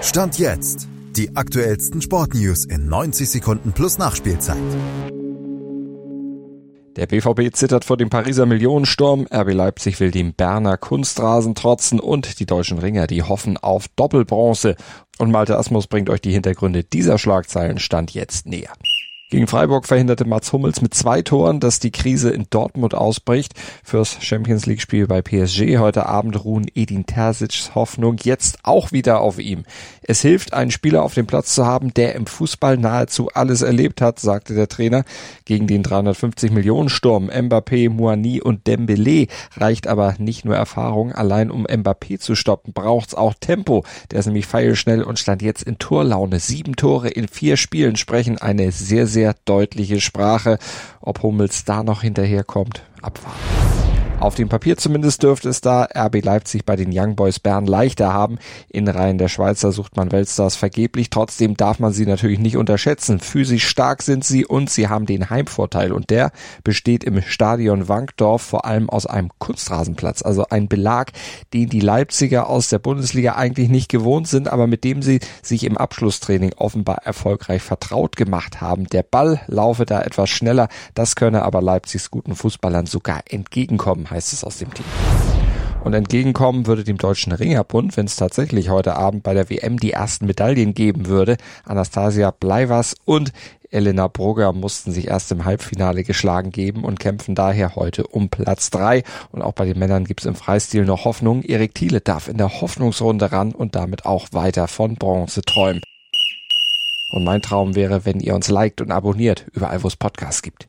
Stand jetzt. Die aktuellsten Sportnews in 90 Sekunden plus Nachspielzeit. Der BVB zittert vor dem Pariser Millionensturm, RB Leipzig will dem Berner Kunstrasen trotzen und die deutschen Ringer, die hoffen auf Doppelbronze. Und Malte Asmus bringt euch die Hintergründe dieser Schlagzeilen Stand jetzt näher. Gegen Freiburg verhinderte Mats Hummels mit zwei Toren, dass die Krise in Dortmund ausbricht. Fürs Champions League Spiel bei PSG heute Abend ruhen Edin Terzic's Hoffnung jetzt auch wieder auf ihm. Es hilft, einen Spieler auf dem Platz zu haben, der im Fußball nahezu alles erlebt hat, sagte der Trainer. Gegen den 350 Millionen Sturm Mbappé, Moani und Dembélé reicht aber nicht nur Erfahrung. Allein um Mbappé zu stoppen, braucht's auch Tempo. Der ist nämlich feilschnell und stand jetzt in Torlaune. Sieben Tore in vier Spielen sprechen eine sehr, sehr sehr deutliche Sprache. Ob Hummels da noch hinterherkommt, abwarten. Auf dem Papier zumindest dürfte es da RB Leipzig bei den Young Boys Bern leichter haben. In Reihen der Schweizer sucht man Weltstars vergeblich. Trotzdem darf man sie natürlich nicht unterschätzen. Physisch stark sind sie und sie haben den Heimvorteil. Und der besteht im Stadion Wankdorf vor allem aus einem Kunstrasenplatz. Also ein Belag, den die Leipziger aus der Bundesliga eigentlich nicht gewohnt sind, aber mit dem sie sich im Abschlusstraining offenbar erfolgreich vertraut gemacht haben. Der Ball laufe da etwas schneller. Das könne aber Leipzigs guten Fußballern sogar entgegenkommen heißt es aus dem Team. Und entgegenkommen würde dem Deutschen Ringerbund, wenn es tatsächlich heute Abend bei der WM die ersten Medaillen geben würde. Anastasia Bleivers und Elena Brugger mussten sich erst im Halbfinale geschlagen geben und kämpfen daher heute um Platz drei. Und auch bei den Männern gibt es im Freistil noch Hoffnung. Erik Thiele darf in der Hoffnungsrunde ran und damit auch weiter von Bronze träumen. Und mein Traum wäre, wenn ihr uns liked und abonniert, überall wo es Podcasts gibt.